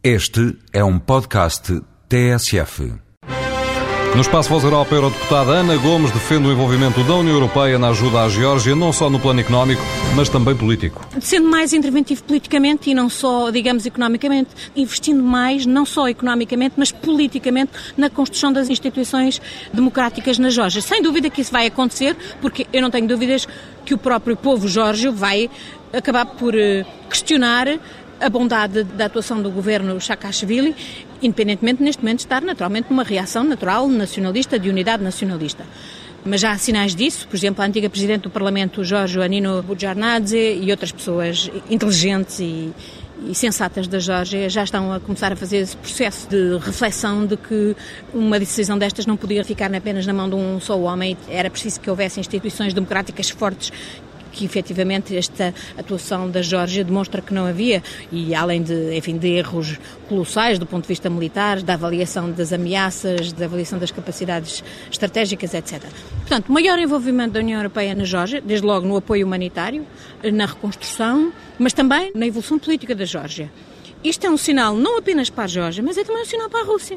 Este é um podcast TSF. No Espaço Voz Europa, a Eurodeputada Ana Gomes defende o envolvimento da União Europeia na ajuda à Geórgia, não só no plano económico, mas também político. Sendo mais interventivo politicamente e não só, digamos, economicamente, investindo mais, não só economicamente, mas politicamente, na construção das instituições democráticas na Geórgia. Sem dúvida que isso vai acontecer, porque eu não tenho dúvidas que o próprio povo geórgio vai acabar por eh, questionar a bondade da atuação do governo Saakashvili, independentemente neste momento de estar naturalmente numa reação natural nacionalista, de unidade nacionalista. Mas já há sinais disso, por exemplo, a antiga Presidente do Parlamento, Jorge Anino Bujarnadze, e outras pessoas inteligentes e, e sensatas da Geórgia já estão a começar a fazer esse processo de reflexão de que uma decisão destas não podia ficar apenas na mão de um só homem, era preciso que houvesse instituições democráticas fortes que efetivamente esta atuação da Geórgia demonstra que não havia, e além de, enfim, de erros colossais do ponto de vista militar, da avaliação das ameaças, da avaliação das capacidades estratégicas, etc. Portanto, maior envolvimento da União Europeia na Geórgia, desde logo no apoio humanitário, na reconstrução, mas também na evolução política da Geórgia. Isto é um sinal não apenas para a Geórgia, mas é também um sinal para a Rússia.